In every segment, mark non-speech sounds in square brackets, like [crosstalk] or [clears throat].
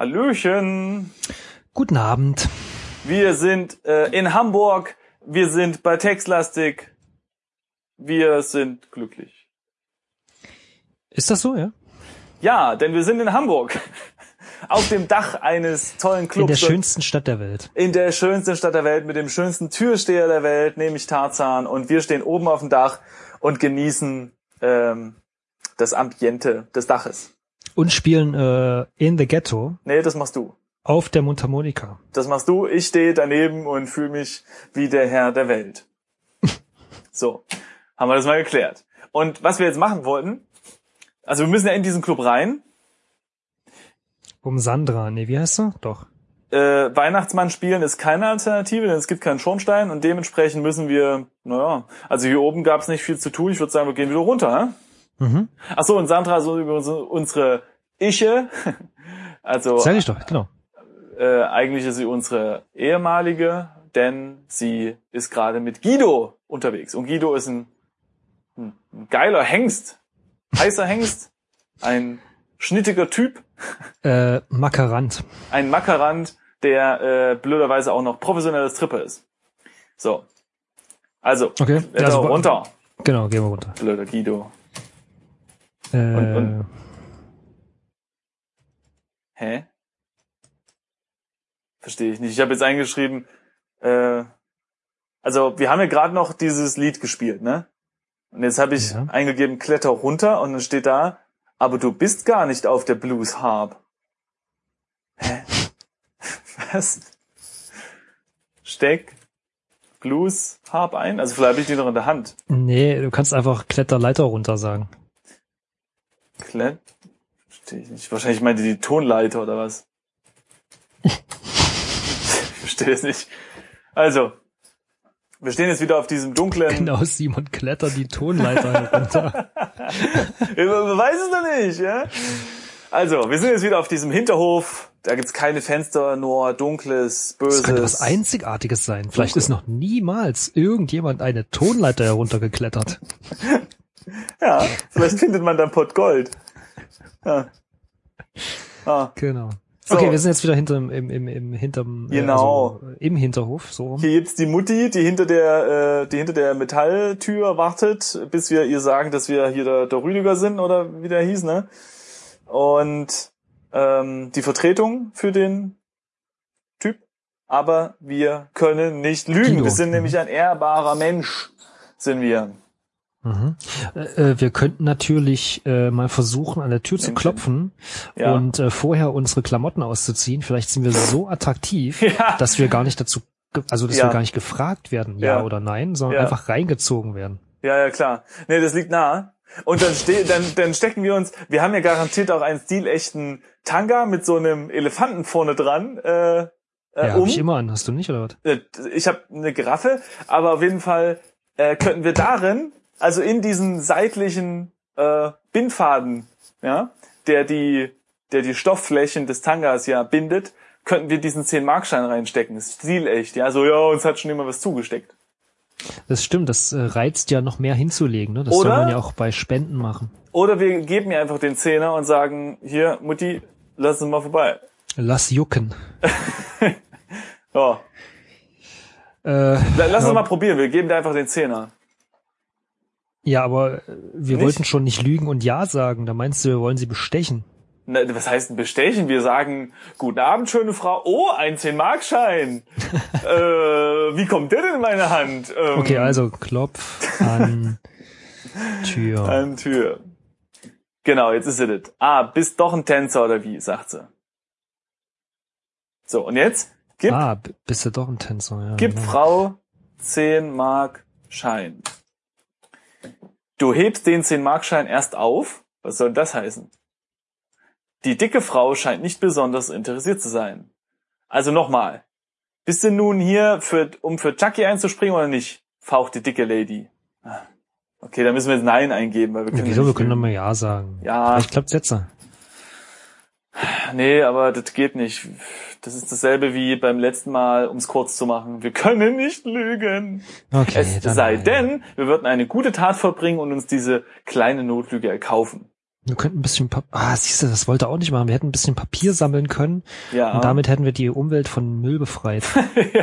Hallöchen. Guten Abend. Wir sind äh, in Hamburg. Wir sind bei Textlastic. Wir sind glücklich. Ist das so, ja? Ja, denn wir sind in Hamburg. Auf dem Dach eines tollen Clubs. In der schönsten Stadt der Welt. In der schönsten Stadt der Welt mit dem schönsten Türsteher der Welt, nämlich Tarzan. Und wir stehen oben auf dem Dach und genießen ähm, das Ambiente des Daches. Und spielen äh, in the Ghetto Nee, das machst du. auf der Mundharmonika. Das machst du. Ich stehe daneben und fühle mich wie der Herr der Welt. [laughs] So, haben wir das mal geklärt. Und was wir jetzt machen wollten, also wir müssen ja in diesen Club rein. Um Sandra, nee, wie heißt sie? Doch. Äh, Weihnachtsmann spielen ist keine Alternative, denn es gibt keinen Schornstein und dementsprechend müssen wir, naja, also hier oben gab es nicht viel zu tun. Ich würde sagen, wir gehen wieder runter. Hä? Mhm. Ach so, und Sandra ist übrigens unsere Iche. [laughs] Also Sag ich doch, genau. äh, eigentlich ist sie unsere ehemalige, denn sie ist gerade mit Guido unterwegs. Und Guido ist ein, ein, geiler Hengst, heißer Hengst, ein schnittiger Typ, [laughs] Äh, Makarant. ein Mackerand, der äh, blöderweise auch noch professioneller Stripper ist. So. Also, Okay. Also, runter, Genau, gehen wir runter. blöder Guido. Äh, und- Hä? Verstehe ich nicht. Ich habe jetzt eingeschrieben, äh, also wir haben ja gerade noch dieses Lied gespielt, ne? Und jetzt habe ich Ja. eingegeben, kletter runter und dann steht da, aber du bist gar nicht auf der Blues Harp. Hä? [laughs] Was? Steck Blues Harp ein? Also vielleicht habe ich die noch in der Hand. nee, du kannst einfach Kletterleiter runter sagen. Klett? Verstehe ich nicht. Wahrscheinlich meinte die Tonleiter oder was? [laughs] ich verstehe es nicht. Also, wir stehen jetzt wieder auf diesem dunklen. Genau, Simon klettert die Tonleiter runter. [laughs] Man weiß es noch nicht, ja? Also, wir sind jetzt wieder auf diesem Hinterhof. Da gibt's keine Fenster, nur dunkles, böses. Das könnte was Einzigartiges sein. Vielleicht Dunkel. ist noch niemals irgendjemand eine Tonleiter heruntergeklettert. [laughs] Ja, vielleicht findet man dann Pott Gold. Ja. Ah. Genau. So. Okay, wir sind jetzt wieder hinterm, im, im, im, hinterm, äh, Genau. also im Hinterhof, so. Hier gibt's die Mutti, die hinter der, äh, die hinter der Metalltür wartet, bis wir ihr sagen, dass wir hier der, der Rüdiger sind oder wie der hieß, ne? Und ähm, die Vertretung für den Typ. Aber wir können nicht lügen. Guido. Wir sind nämlich ein ehrbarer Mensch, sind wir. Mhm. Äh, wir könnten natürlich äh, mal versuchen, an der Tür zu klopfen Ja. und äh, vorher unsere Klamotten auszuziehen. Vielleicht sind wir so attraktiv, [laughs] Ja. dass wir gar nicht dazu, also dass Ja. wir gar nicht gefragt werden, ja, oder nein, sondern einfach reingezogen werden. Ja, ja, klar. Nee, das liegt nah. Und dann, ste dann, dann stecken wir uns, wir haben ja garantiert auch einen stilechten Tanga mit so einem Elefanten vorne dran. Äh, äh, ja, um. hab ich immer an. Hast du nicht, oder was? Äh, ich habe eine Giraffe, aber auf jeden Fall äh, könnten wir darin, also in diesen seitlichen äh, Bindfaden, ja, der die, der die Stoffflächen des Tangas ja bindet, könnten wir diesen 10-Markschein reinstecken. Das ist stilecht, ja. So, ja, uns hat schon immer was zugesteckt. Das stimmt, das äh, reizt ja noch mehr hinzulegen. Ne? Das Oder? soll man ja auch bei Spenden machen. Oder wir geben ihr einfach den Zehner und sagen, hier, Mutti, lass uns mal vorbei. Lass jucken. [laughs] Ja. Äh, La- Lass ja, uns mal probieren, wir geben dir einfach den Zehner. Ja, aber äh, wir Nicht? wollten schon nicht lügen und ja sagen. Da meinst du, wir wollen sie bestechen. Na, was heißt denn bestechen? Wir sagen, guten Abend, schöne Frau. Oh, ein 10-Markschein. [laughs] äh, wie kommt der denn in meine Hand? Ähm, Okay, also Klopf an [laughs] Tür. An Tür. Genau, jetzt ist sie das. Ah, bist doch ein Tänzer oder wie, sagt sie. So, und jetzt? Gib, Ah, bist du doch ein Tänzer. Ja, gib genau. Frau 10 Mark Schein. Du hebst den 10 Mark Schein erst auf. Was soll das heißen? Die dicke Frau scheint nicht besonders interessiert zu sein. Also nochmal. Bist du nun hier, für, um für Chucky einzuspringen oder nicht? Faucht die dicke Lady. Ah, Okay, dann müssen wir jetzt Nein eingeben, weil wir Ja, können wieso? nicht Wir können doch mal Ja sagen. Ja. Vielleicht klappt's jetzt. ja. Nee, aber das geht nicht. Das ist dasselbe wie beim letzten Mal, um es kurz zu machen. Wir können nicht lügen. Okay, es sei nein. denn, wir würden eine gute Tat vollbringen und uns diese kleine Notlüge erkaufen. Wir könnten ein bisschen Papier, ah, siehst du, das wollte er auch nicht machen. Wir hätten ein bisschen Papier sammeln können Ja. und damit hätten wir die Umwelt von Müll befreit.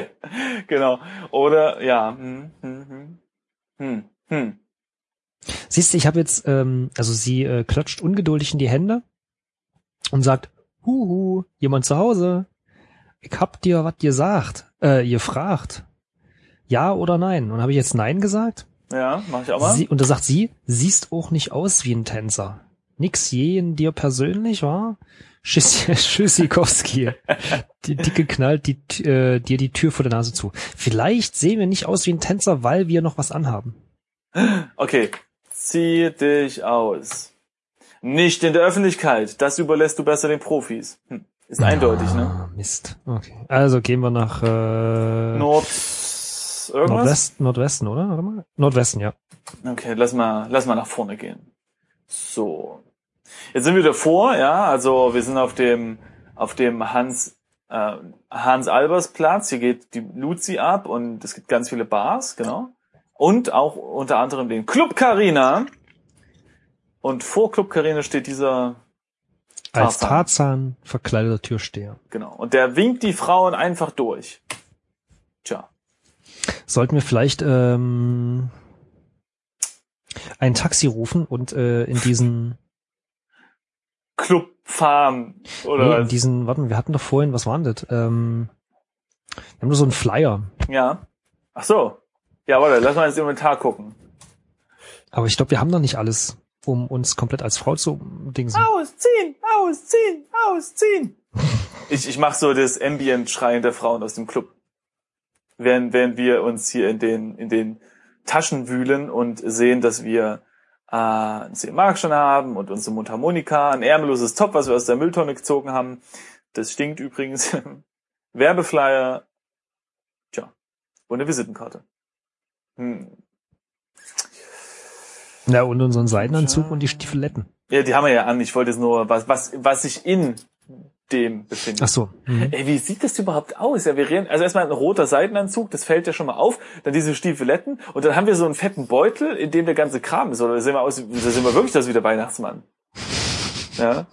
[laughs] genau. Oder ja. Hm, hm, hm. Hm, hm. Siehst du, ich habe jetzt, ähm, also sie äh, klatscht ungeduldig in die Hände und sagt, Huhu, jemand zu Hause? Ich hab dir was gesagt, äh, ihr fragt. Ja oder nein? Und habe ich jetzt Nein gesagt? Ja, mach ich auch mal. Sie, und da sagt sie, siehst auch nicht aus wie ein Tänzer. Nix je in dir persönlich, wa? Schiss- Schüssikowski. [laughs] Die Dicke knallt die, äh, dir die Tür vor der Nase zu. Vielleicht sehen wir nicht aus wie ein Tänzer, weil wir noch was anhaben. Okay. Zieh dich aus. Nicht in der Öffentlichkeit. Das überlässt du besser den Profis. Hm. Ist eindeutig, ne? Ah, Mist. Okay. Also gehen wir nach äh, Nord. Irgendwas? Nordwest, Nordwesten, oder? Warte mal. Nordwesten, ja. Okay, lass mal, lass mal nach vorne gehen. So. Jetzt sind wir davor, ja, also wir sind auf dem, auf dem Hans, äh, Hans Albers Platz. Hier geht die Luzi ab und es gibt ganz viele Bars, genau. Und auch unter anderem den Club Carina. Und vor Club Carina steht dieser, Als Tarzan. Verkleideter Türsteher. genau. Und der winkt die Frauen einfach durch. Tja. Sollten wir vielleicht ähm, ein Taxi rufen und äh, in diesen, Club fahren, oder nee, in diesen, warte mal, wir hatten doch vorhin, was war denn das? Ähm, wir haben nur so einen Flyer. Ja. Ach so. Ja, warte, lass mal ins Inventar gucken. Aber ich glaube, wir haben noch nicht alles, um uns komplett als Frau zu dingsen. Ausziehen, ausziehen, ausziehen. ich ich mache so das Ambient-Schreien der Frauen aus dem Club. Während, während wir uns hier in den, in den Taschen wühlen und sehen, dass wir äh, einen 10 Mark schon haben und unsere Mundharmonika, ein ärmelloses Top, was wir aus der Mülltonne gezogen haben. Das stinkt übrigens. [laughs] Werbeflyer. Tja. Und eine Visitenkarte. Hm. Ja, und unseren Seidenanzug und die Stiefeletten. Ja, die haben wir ja an. Ich wollte jetzt nur, was, was, was sich in dem befindet. Ach so. Mhm. Ey, wie sieht das überhaupt aus? Ja, wir reden, also erstmal ein roter Seitenanzug, das fällt ja schon mal auf, dann diese Stiefeletten und dann haben wir so einen fetten Beutel, in dem der ganze Kram ist, oder da sehen wir aus, da sehen wir wirklich aus wie der Weihnachtsmann. Ja.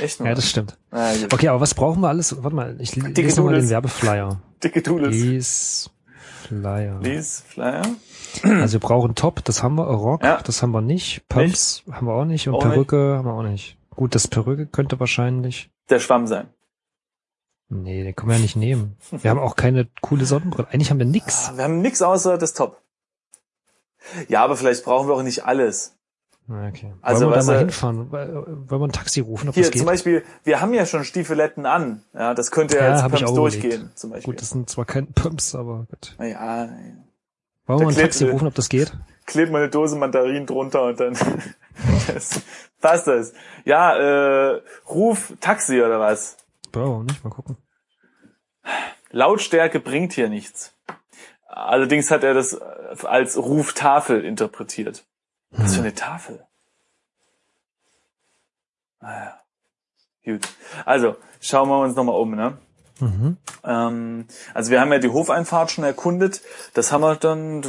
Echt nur. Ja, das stimmt. ah. Okay, aber was brauchen wir alles? Warte mal, ich lese mal den. Werbeflyer. Dicke Doodles. Lies Flyer. Lies, Flyer. Also wir brauchen Top, das haben wir, Rock, Ja. das haben wir nicht, Pumps haben wir auch nicht und Auch Perücke haben wir auch nicht. Gut, das Perücke könnte wahrscheinlich. Der Schwamm sein. Nee, den können wir ja nicht nehmen. Wir haben auch keine coole Sonnenbrille. Eigentlich haben wir nix. Ah, Wir haben nix außer das Top. Ja, aber vielleicht brauchen wir auch nicht alles. Okay. Also, Wollen wir da mal hinfahren? Wollen wir ein Taxi rufen, ob Hier das geht? zum Beispiel, wir haben ja schon Stiefeletten an. Ja, das könnte ja, Ja, als Pumps durchgehen, überlegt. zum Beispiel. Gut, das sind zwar keine Pumps, aber gut. ja, Wollen wir mal ein Taxi rufen, ob das geht? [laughs] klebt mal eine Dose Mandarinen drunter und dann [laughs] das, passt das. Ja, äh, ruf Taxi oder was? Bro, nicht mal gucken. Lautstärke bringt hier nichts. Allerdings hat er das äh, als Ruftafel interpretiert. Was für eine Tafel? Naja. Gut. Also, schauen wir uns nochmal um, ne? Mhm. Ähm, also wir haben ja die Hofeinfahrt schon erkundet. Das haben wir dann.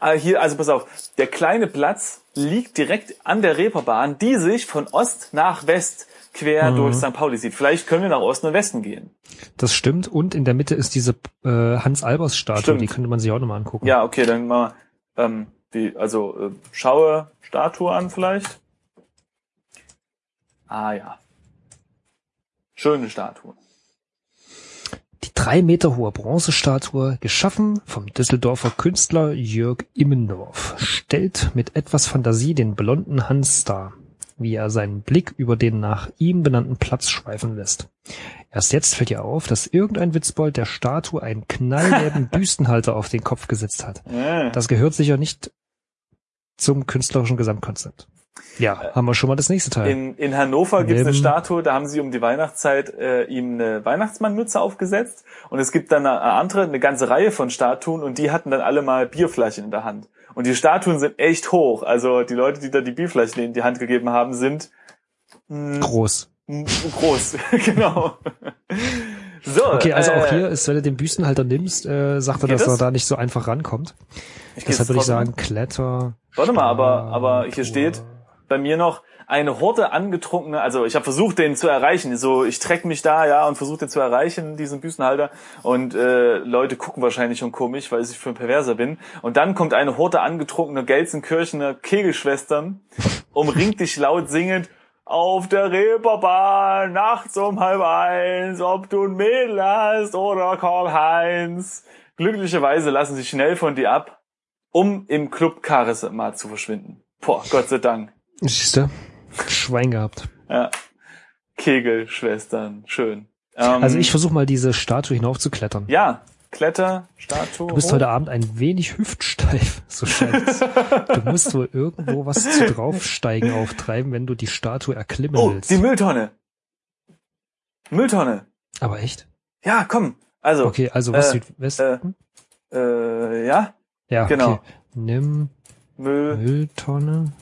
Ah, hier, also pass auf, der kleine Platz liegt direkt an der Reeperbahn, die sich von Ost nach West quer Mhm. durch St. Pauli zieht. Vielleicht können wir nach Osten und Westen gehen. Das stimmt. Und in der Mitte ist diese äh, Hans-Albers-Statue, die könnte man sich auch nochmal angucken. Ja, okay, dann mal ähm, die, also äh, schaue Statue an vielleicht. Ah ja. Schöne Statue. Die drei Meter hohe Bronzestatue, geschaffen vom Düsseldorfer Künstler Jörg Immendorf, stellt mit etwas Fantasie den blonden Hans dar, wie er seinen Blick über den nach ihm benannten Platz schweifen lässt. Erst jetzt fällt ihr auf, dass irgendein Witzbold der Statue einen knallgelben [laughs] Büstenhalter auf den Kopf gesetzt hat. Das gehört sicher nicht zum künstlerischen Gesamtkonzept. Ja, haben wir schon mal das nächste Teil. In, in Hannover gibt es eine Statue, da haben sie um die Weihnachtszeit äh, ihm eine Weihnachtsmannmütze aufgesetzt. Und es gibt dann eine andere, eine ganze Reihe von Statuen und die hatten dann alle mal Bierflaschen in der Hand. Und die Statuen sind echt hoch. Also die Leute, die da die Bierflaschen in die Hand gegeben haben, sind Groß. mm, groß. [laughs] genau. So, Okay, also äh, auch hier ist, wenn du den Büstenhalter nimmst, äh, sagt er, dass das? er da nicht so einfach rankommt. ich Deshalb würde ich sagen, Kletter. Warte mal, aber, aber hier steht bei mir noch eine Horde angetrunkene, also ich habe versucht, den zu erreichen. So, ich treck mich da, ja, und versuche den zu erreichen, diesen Büstenhalter. Und äh, Leute gucken wahrscheinlich schon komisch, weil ich für ein Perverser bin. Und dann kommt eine Horde angetrunkene Gelsenkirchener Kegelschwestern, [laughs] umringt dich laut singend. Auf der Reeperbahn, nachts um halb eins, ob du ein Mädel hast oder Karl-Heinz. Glücklicherweise lassen sie schnell von dir ab, um im Club Charisma zu verschwinden. Boah, Gott sei Dank. Siehst du? Schwein gehabt. Ja. Kegelschwestern, schön. Ähm, Also ich versuche mal diese Statue hinaufzuklettern. Ja, Kletter, Statue. Du bist hoch. heute Abend ein wenig hüftsteif, so scheint es. Du musst wohl irgendwo was zu draufsteigen auftreiben, wenn du die Statue erklimmen Oh, willst. die Mülltonne. Mülltonne. Aber echt? Ja, komm. Also, Okay, also was äh, Südwesten? äh, ja, ja, genau. okay. Nimm Müll, Mülltonne.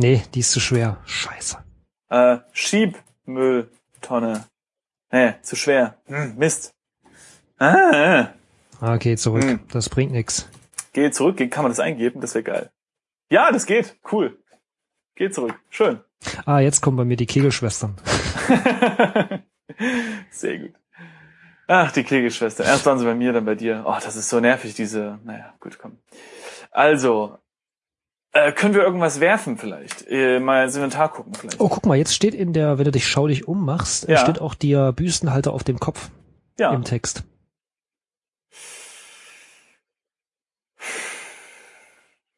Nee, die ist zu schwer. Scheiße. äh, Schiebmülltonne. Nee, zu schwer. Hm, Mist. Ah, Ah, Okay, zurück. Hm. Das bringt nix. geh zurück, Geh- kann man das eingeben? Das wäre geil. Ja, das geht. Cool. Geh zurück. Schön. Ah, jetzt kommen bei mir die Kegelschwestern. [laughs] Sehr gut. Ach, die Kegelschwester. Erst waren sie bei mir, dann bei dir. Oh, das ist so nervig, diese. Naja, gut, komm. Also, äh, können wir irgendwas werfen vielleicht? Äh, mal ins Inventar gucken vielleicht. Oh, guck mal, jetzt steht in der, wenn du dich schaulich ummachst, äh, Ja. steht auch der Büstenhalter auf dem Kopf ja. im Text.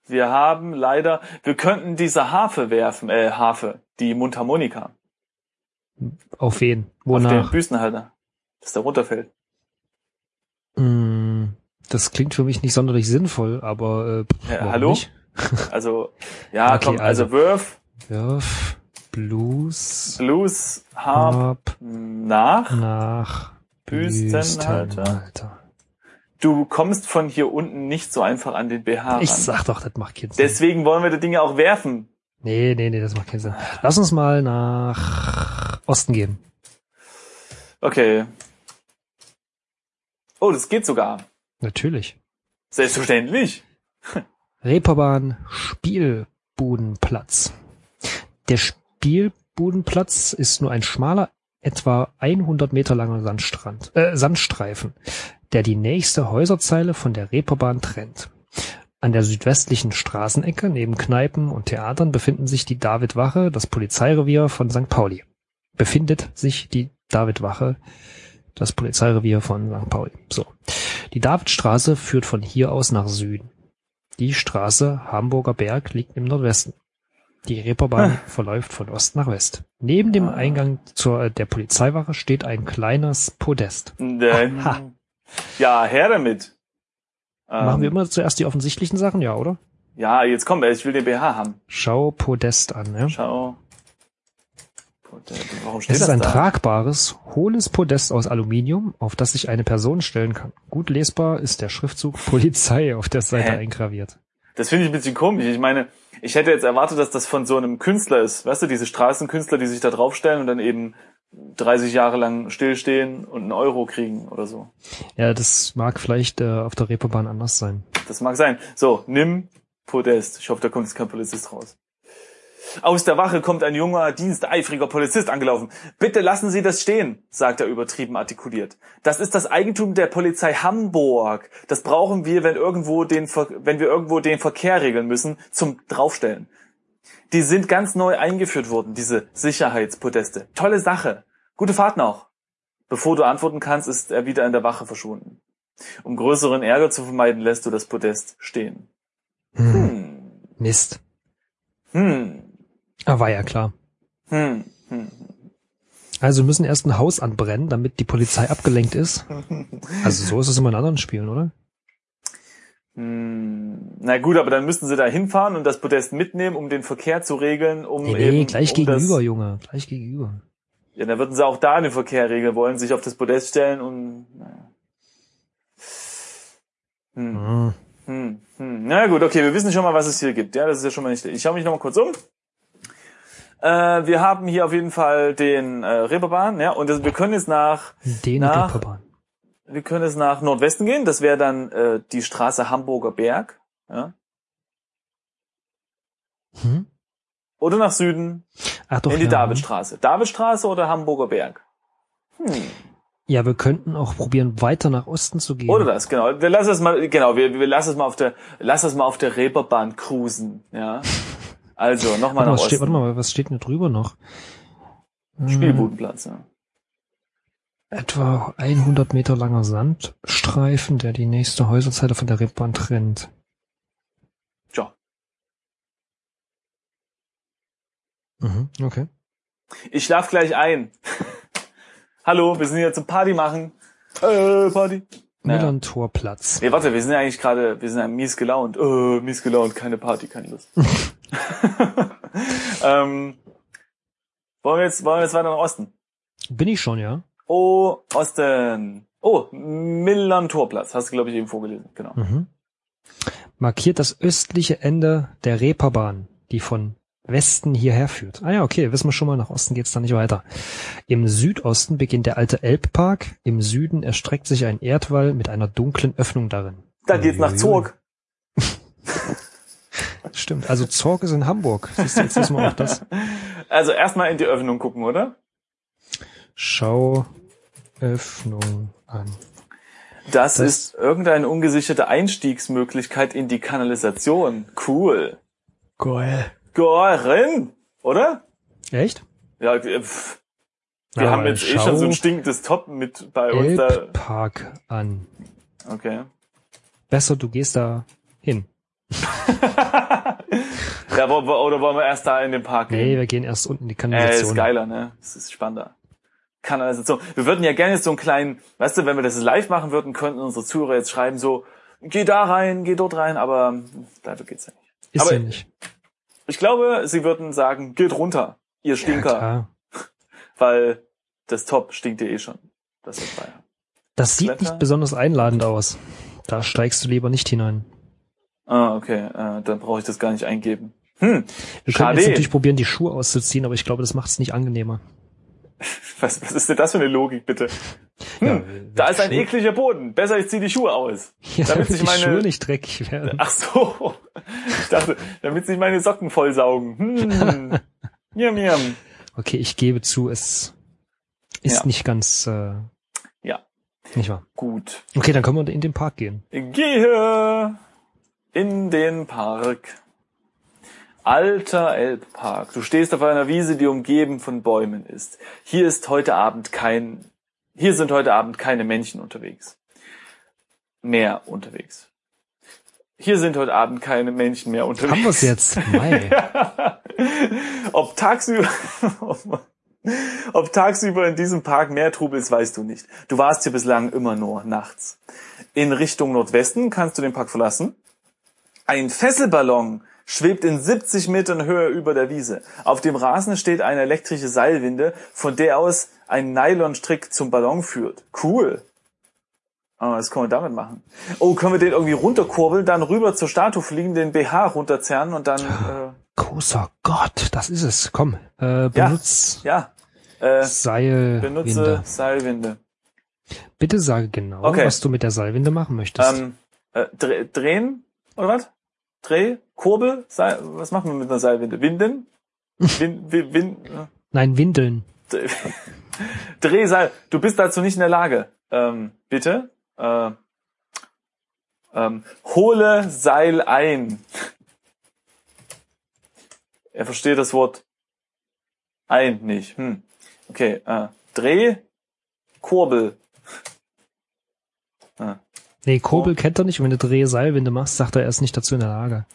Wir haben leider, wir könnten diese Harfe werfen, äh, Harfe, die Mundharmonika. Auf wen? Auf den Wonach? Büstenhalter. Dass der runterfällt. Mm, das klingt für mich nicht sonderlich sinnvoll, aber äh, Ja, warum hallo? Nicht? Also, ja, Okay, komm, also, also- wirf, Wirf Blues Blues, Harp nach. nach Büstenhalter. Büstenhalter. Du kommst von hier unten nicht so einfach an den BH ran. Ich sag doch, das macht keinen Sinn. Deswegen wollen wir die Dinge auch werfen. Nee, nee, nee, das macht keinen Sinn. Lass uns mal nach Osten gehen. Okay. Oh, das geht sogar. Natürlich. Selbstverständlich. [laughs] Reeperbahn Spielbudenplatz. Der Spielbudenplatz ist nur ein schmaler, etwa 100 Meter langer Sandstrand, äh, Sandstreifen, der die nächste Häuserzeile von der Reeperbahn trennt. An der südwestlichen Straßenecke neben Kneipen und Theatern befinden sich die Davidwache, das Polizeirevier von St. Pauli. Befindet sich die Davidwache, das Polizeirevier von St. Pauli. So. Die Davidstraße führt von hier aus nach Süden. Die Straße Hamburger Berg liegt im Nordwesten. Die Reeperbahn verläuft von Ost nach West. Neben dem Ah. Eingang zur, der Polizeiwache steht ein kleines Podest. Aha. ja, her damit. Ähm, Machen wir immer zuerst die offensichtlichen Sachen, ja, oder? Ja, jetzt komm, ich will den BH haben. Schau Podest an, ja. Schau. Steht Es ist ein da? tragbares, hohles Podest aus Aluminium, auf das sich eine Person stellen kann. Gut lesbar ist der Schriftzug [laughs] Polizei auf der Seite Hä? eingraviert. Das finde ich ein bisschen komisch. Ich meine, ich hätte jetzt erwartet, dass das von so einem Künstler ist. Weißt du, diese Straßenkünstler, die sich da draufstellen und dann eben 30 Jahre lang stillstehen und einen Euro kriegen oder so. Ja, das mag vielleicht äh, auf der Reeperbahn anders sein. Das mag sein. So, nimm Podest. Ich hoffe, da kommt jetzt kein Polizist raus. Aus der Wache kommt ein junger, diensteifriger Polizist angelaufen. Bitte lassen Sie das stehen, sagt er übertrieben artikuliert. Das ist das Eigentum der Polizei Hamburg. Das brauchen wir, wenn irgendwo den, wenn wir irgendwo den Verkehr regeln müssen, zum Draufstellen. Die sind ganz neu eingeführt worden, diese Sicherheitspodeste. Tolle Sache. Gute Fahrt noch. Bevor du antworten kannst, ist er wieder in der Wache verschwunden. Um größeren Ärger zu vermeiden, lässt du das Podest stehen. Hm. Hm. Mist. Hm. Ah, war ja klar. Hm. Hm. Also wir müssen erst ein Haus anbrennen, damit die Polizei abgelenkt ist. [laughs] Also so ist es immer in anderen Spielen, oder? Hm. Na gut, aber dann müssten sie da hinfahren und das Podest mitnehmen, um den Verkehr zu regeln, um Nee, eben gleich um gegenüber, Das, Junge. Gleich gegenüber. ja, dann würden sie auch da den Verkehr regeln wollen, sich auf das Podest stellen und naja. Hm. Hm. Hm, hm. Na gut, okay, wir wissen schon mal, was es hier gibt. Ja, das ist ja schon mal nicht. Ich schaue mich noch mal kurz um. Äh, wir haben hier auf jeden Fall den äh, Reeperbahn, ja, und das, wir können jetzt nach, Den Nach- Reeperbahn. wir können jetzt nach Nordwesten gehen. Das wäre dann äh, die Straße Hamburger Berg, ja. Hm? Oder nach Süden Ach doch, in die ja. Davidstraße. Davidstraße oder Hamburger Berg? Hm. Ja, wir könnten auch probieren, weiter nach Osten zu gehen. Oder das, genau. Wir lassen es mal, genau, wir, wir lassen es mal auf der, lass es mal auf der Reeperbahn cruisen, ja. Also, nochmal nach was steht, Osten. warte mal, was steht denn drüber noch? Hm, Spielbudenplatz, ja. Etwa 100 Meter langer Sandstreifen, der die nächste Häuserzeile von der Reeperbahn trennt. Tja. Mhm, okay. Ich schlaf gleich ein. [laughs] Hallo, wir sind hier zum Party machen. Äh, Party. Naja. Millantorplatz. Nee, warte, wir sind ja eigentlich gerade, wir sind ja mies gelaunt. Äh, mies gelaunt, keine Party, keine Lust. [laughs] [laughs] ähm, wollen wir jetzt, wollen wir jetzt weiter nach Osten? Bin ich schon, ja? Oh, Osten. Oh, Millantorplatz. Hast du, glaube ich, eben vorgelesen. Genau. Mhm. Markiert das östliche Ende der Reeperbahn, die von Westen hierher führt. Ah ja, okay, wissen wir schon mal, nach Osten geht's dann nicht weiter. Im Südosten beginnt der alte Elbpark, im Süden erstreckt sich ein Erdwall mit einer dunklen Öffnung darin. Dann geht's nach. Zurg. Stimmt, also Zorg ist in Hamburg. Siehst du, jetzt wissen wir auch das. [laughs] Also erstmal in die Öffnung gucken, oder? Schau Öffnung an. Das, Das- ist irgendeine ungesicherte Einstiegsmöglichkeit in die Kanalisation. Cool. Geil. Gorin, oder? Echt? Ja, äh, pff. wir Na, haben jetzt eh schon so ein stinkendes Top mit bei uns da. Elbpark an. Okay. Besser, du gehst da hin. [laughs] ja, wo, wo, oder wollen wir erst da in den Park Nee, gehen? wir gehen erst unten in die äh, Kanalisation. ist geiler, ne? Das ist spannender. Kanalisation. Wir würden ja gerne so einen kleinen, weißt du, wenn wir das live machen würden, könnten unsere Zuhörer jetzt schreiben so, geh da rein, geh dort rein, aber dafür geht's ja nicht. Ist aber- ja nicht. Ich glaube, sie würden sagen, geht runter, ihr Ja, Stinker, klar. [laughs] weil das Top stinkt ja eh schon. Das. Das sieht Wetter? nicht besonders einladend aus. Da steigst du lieber nicht hinein. Ah, okay, äh, dann brauche ich das gar nicht eingeben. Hm, Wir können jetzt natürlich probieren, die Schuhe auszuziehen, aber ich glaube, das macht es nicht angenehmer. [laughs] was, was ist denn das für eine Logik, bitte? Hm, Ja, da ist ein Schuhe- ekliger Boden. Besser, ich ziehe die Schuhe aus. [laughs] Ja, damit damit sich die meine- Schuhe nicht dreckig werden. Ach so. Ich dachte, damit sich meine Socken vollsaugen. Hm. Miam, miam. Okay, ich gebe zu, es ist Ja. nicht ganz, äh, Ja. nicht wahr. Gut. Okay, dann können wir in den Park gehen. Gehe in den Park. Alter Elbpark. Du stehst auf einer Wiese, die umgeben von Bäumen ist. Hier ist heute Abend kein, hier sind heute Abend keine Männchen unterwegs. Mehr unterwegs. Hier sind heute Abend keine Männchen mehr unterwegs. Haben wir es jetzt? Mai. [laughs] ob tagsüber, [laughs] ob tagsüber in diesem Park mehr Trubel ist, weißt du nicht. Du warst hier bislang immer nur nachts. In Richtung Nordwesten kannst du den Park verlassen. Ein Fesselballon schwebt in 70 Metern Höhe über der Wiese. Auf dem Rasen steht eine elektrische Seilwinde, von der aus ein Nylonstrick zum Ballon führt. Cool. Ah, was können wir damit machen? Oh, können wir den irgendwie runterkurbeln, dann rüber zur Statue fliegen, den BH runterzerren und dann, äh, Großer Gott, das ist es. Komm, äh, benutz ja, äh, Seilwinde. benutze Seilwinde. Bitte sage genau, Okay. was du mit der Seilwinde machen möchtest. Ähm, äh, dreh, drehen, oder was? Dreh, Kurbel, Seil, was machen wir mit einer Seilwinde? Winden? Win, win, win, äh, Nein, Windeln. [laughs] Dreh- Drehseil. Du bist dazu nicht in der Lage. Ähm, bitte? Äh, ähm, hole Seil ein. [laughs] Er versteht das Wort ein nicht. Hm. Okay, äh, Dreh, Kurbel. [laughs] Ah. Nee, Kurbel kennt er nicht. Und wenn du Dreh-Seilwinde machst, sagt er, er ist nicht dazu in der Lage.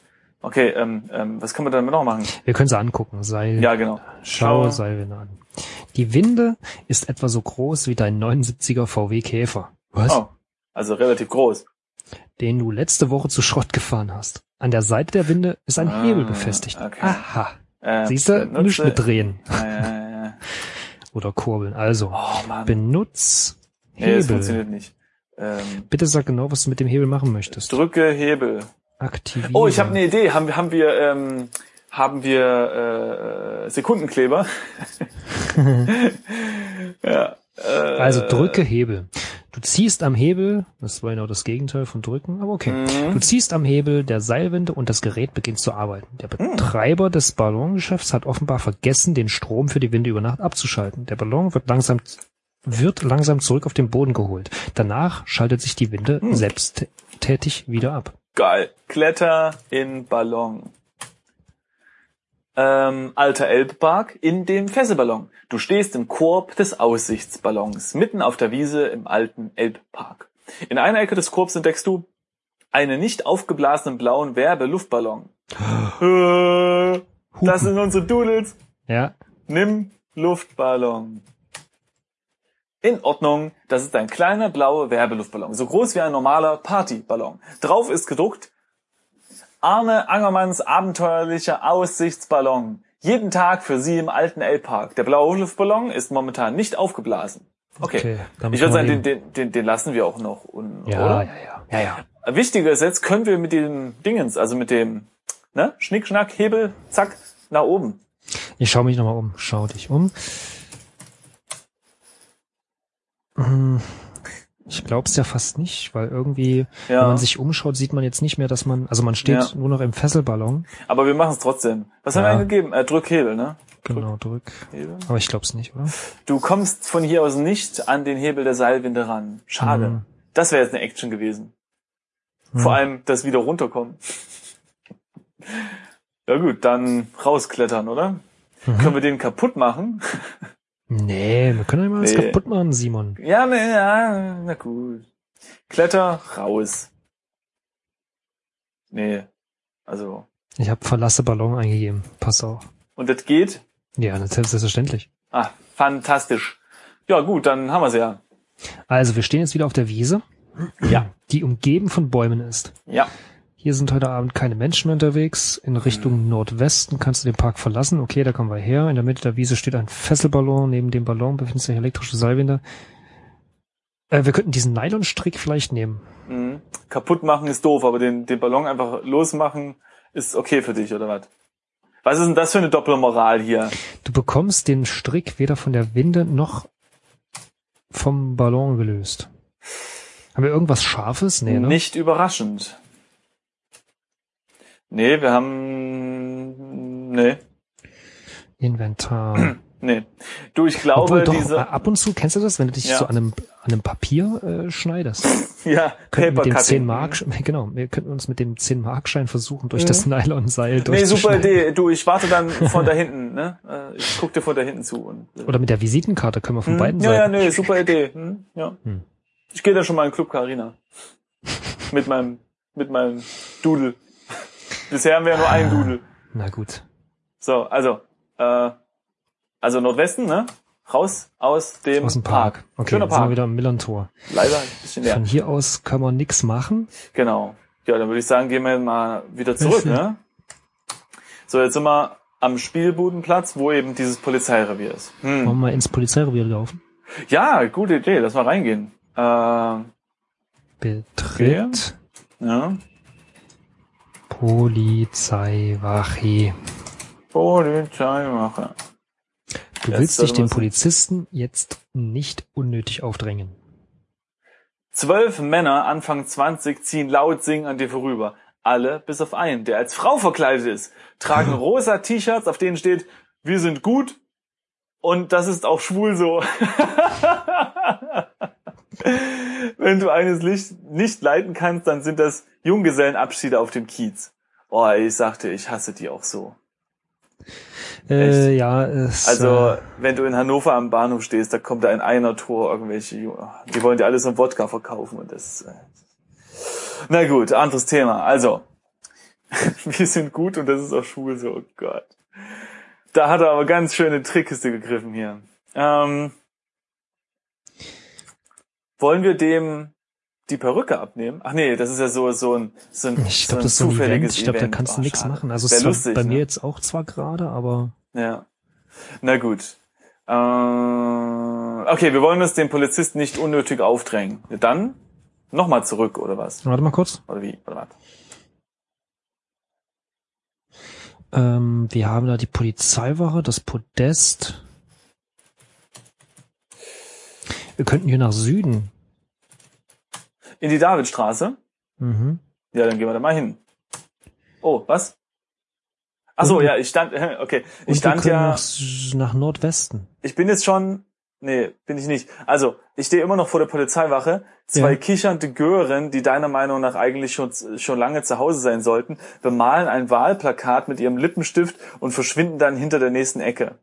Okay, ähm, ähm, was können wir damit noch machen? Wir können sie angucken. Seil. Ja, genau. Schau Schau. Seilwinde an. Die Winde ist etwa so groß wie dein 79er VW Käfer. Was? Oh, also relativ groß. Den du letzte Woche zu Schrott gefahren hast. An der Seite der Winde ist ein Ah, Hebel befestigt. okay. Aha. Äh, Siehst du? Nicht mit drehen Ja, ja, ja. [laughs] oder kurbeln. Also, Oh benutz nee, das Hebel. funktioniert nicht. Ähm, Bitte sag genau, was du mit dem Hebel machen möchtest. drücke Hebel. Aktivieren. Oh, ich habe eine Idee. Haben, wir- haben wir, ähm, haben wir äh, Sekundenkleber. [laughs] ja, äh, Also drücke Hebel. Du ziehst am Hebel, das war genau das Gegenteil von drücken, aber okay. Mhm. Du ziehst am Hebel der Seilwinde und das Gerät beginnt zu arbeiten. Der Betreiber des Ballongeschäfts hat offenbar vergessen, den Strom für die Winde über Nacht abzuschalten. Der Ballon wird langsam wird langsam zurück auf den Boden geholt. Danach schaltet sich die Winde Hm. selbsttätig wieder ab. Geil. Kletter in Ballon. Ähm, alter Elbpark in dem Fesselballon. Du stehst im Korb des Aussichtsballons, mitten auf der Wiese im alten Elbpark. In einer Ecke des Korbs entdeckst du einen nicht aufgeblasenen blauen Werbeluftballon. [gasps] Äh, das sind unsere Doodles. Ja, Nimm Luftballon. In Ordnung, das ist ein kleiner blauer Werbeluftballon, so groß wie ein normaler Partyballon. Drauf ist gedruckt Arne Angermanns abenteuerlicher Aussichtsballon. Jeden Tag für Sie im alten L-Park. Der blaue Luftballon ist momentan nicht aufgeblasen. Okay. Okay, ich würde sagen, den, den, den, den lassen wir auch noch, un, ja, oder? ja, ja, ja, ja. Wichtiger ist jetzt, können wir mit dem Dingens, also mit dem ne, Schnick, Schnack, Hebel, zack, nach oben. Ich schaue mich nochmal um. Schau dich um. Hm, Ich glaube es ja fast nicht, weil irgendwie, Ja. wenn man sich umschaut, sieht man jetzt nicht mehr, dass man, also man steht Ja. nur noch im Fesselballon. Aber wir machen es trotzdem. Was haben Ja. wir eingegeben? Äh, Drückhebel, ne? Genau, drück. Hebel. Aber ich glaube es nicht, oder? Du kommst von hier aus nicht an den Hebel der Seilwinde ran. Schade. Mhm. Das wäre jetzt eine Action gewesen. Vor allem das wieder runterkommen. ja gut, dann rausklettern, oder? Mhm. Können wir den kaputt machen? Nee, wir können ja mal was Nee. kaputt machen, Simon. ja, ne, ja, na gut. Kletter raus. Nee. Also. Ich habe verlasse Ballon eingegeben. Pass auf. Und das geht? Ja, das ist selbstverständlich. Ah, fantastisch. Ja gut, dann haben wir's ja. Also, wir stehen jetzt wieder auf der Wiese, Ja. die umgeben von Bäumen ist. Ja. Hier sind heute Abend keine Menschen unterwegs. In Richtung Nordwesten kannst du den Park verlassen. Okay, da kommen wir her. In der Mitte der Wiese steht ein Fesselballon. Neben dem Ballon befindet sich elektrische Seilwinde. Äh, wir könnten diesen Nylonstrick vielleicht nehmen. Mhm. Kaputt machen ist doof, aber den, den Ballon einfach losmachen ist okay für dich, oder was? Was ist denn das für eine Doppelmoral hier? Du bekommst den Strick weder von der Winde noch vom Ballon gelöst. Haben wir irgendwas Scharfes? Nee, ne? Nicht überraschend. Nee, wir haben. Nee, Inventar. [clears throat] nee. Du, ich glaube, doch, diese. ab und zu, kennst du das, wenn du dich Ja. so an einem, an einem Papier äh, schneidest? [laughs] Ja, Könnten mit dem Paper 10 Cutting. Mark, [laughs] genau, wir könnten uns mit dem 10 Markschein versuchen, durch das Nylonseil Nee, super. Idee. Du, ich warte dann [laughs] von da hinten, ne? Äh, Ich guck dir von da hinten zu. Und, äh, Oder mit der Visitenkarte können wir von hm? beiden Ja, ja, Seiten. nee, super Idee. Hm? Ja. Hm. Ich gehe da schon mal in Club Carina. mit meinem, mit meinem Dudel. Bisher haben wir ja nur einen Dudel. Na gut. So, also, äh, also Nordwesten, ne? Raus aus dem Aus dem Park. Okay, Schöner jetzt sind wir Park. wieder am Millern-Tor. Leider ein bisschen leer. Von hier aus können wir nix machen. Genau. Ja, dann würde ich sagen, gehen wir mal wieder zurück, ne? So, jetzt sind wir am Spielbudenplatz, wo eben dieses Polizeirevier ist. Wollen Hm. wir mal ins Polizeirevier laufen? Ja, gute Idee, lass mal reingehen. Äh, Betritt ja. Polizeiwache. Polizeiwache. Du Jetzt willst dich den Polizisten jetzt nicht unnötig aufdrängen. Zwölf Männer Anfang 20 ziehen laut singen an dir vorüber. Alle bis auf einen, der als Frau verkleidet ist, tragen [laughs] rosa T-Shirts, auf denen steht, wir sind gut und das ist auch schwul so. [laughs] [laughs] Wenn du eines Licht nicht leiten kannst, dann sind das Junggesellenabschiede auf dem Kiez. Oh, ich sagte, ich hasse die auch so. Äh, ja, es, Also, äh, wenn du in Hannover am Bahnhof stehst, da kommt da in einer Tour irgendwelche, die wollen dir alles im Wodka verkaufen und das. Äh, na gut, anderes Thema. Also, [laughs] wir sind gut und das ist auch schwul so. Oh Gott. Da hat er aber ganz schöne Trickkiste gegriffen hier. Ähm, wollen wir dem die Perücke abnehmen? Ach nee, das ist ja so so ein so ein, ich so glaube, ein das ist so ein Event. Ich glaube, da kannst du Oh, nichts machen. Also es lustig, bei ne? mir jetzt auch zwar gerade, aber Ja. Na gut. Äh, okay, wir wollen uns den Polizisten nicht unnötig aufdrängen. Dann nochmal zurück, oder was? warte mal kurz. Oder wie? Oder was? Ähm, wir haben da die Polizeiwache, das Podest. Wir könnten hier nach Süden. In die Davidstraße? Mhm. Ja, dann gehen wir da mal hin. Oh, was? Ach so, Und- ja, ich stand, [laughs] okay, Und ich wir stand ja, nach, nach Nordwesten. ich bin jetzt schon, nee, bin ich nicht. Also, ich stehe immer noch vor der Polizeiwache. Zwei Ja. kichernde Gören, die deiner Meinung nach eigentlich schon, schon lange zu Hause sein sollten, bemalen ein Wahlplakat mit ihrem Lippenstift und verschwinden dann hinter der nächsten Ecke.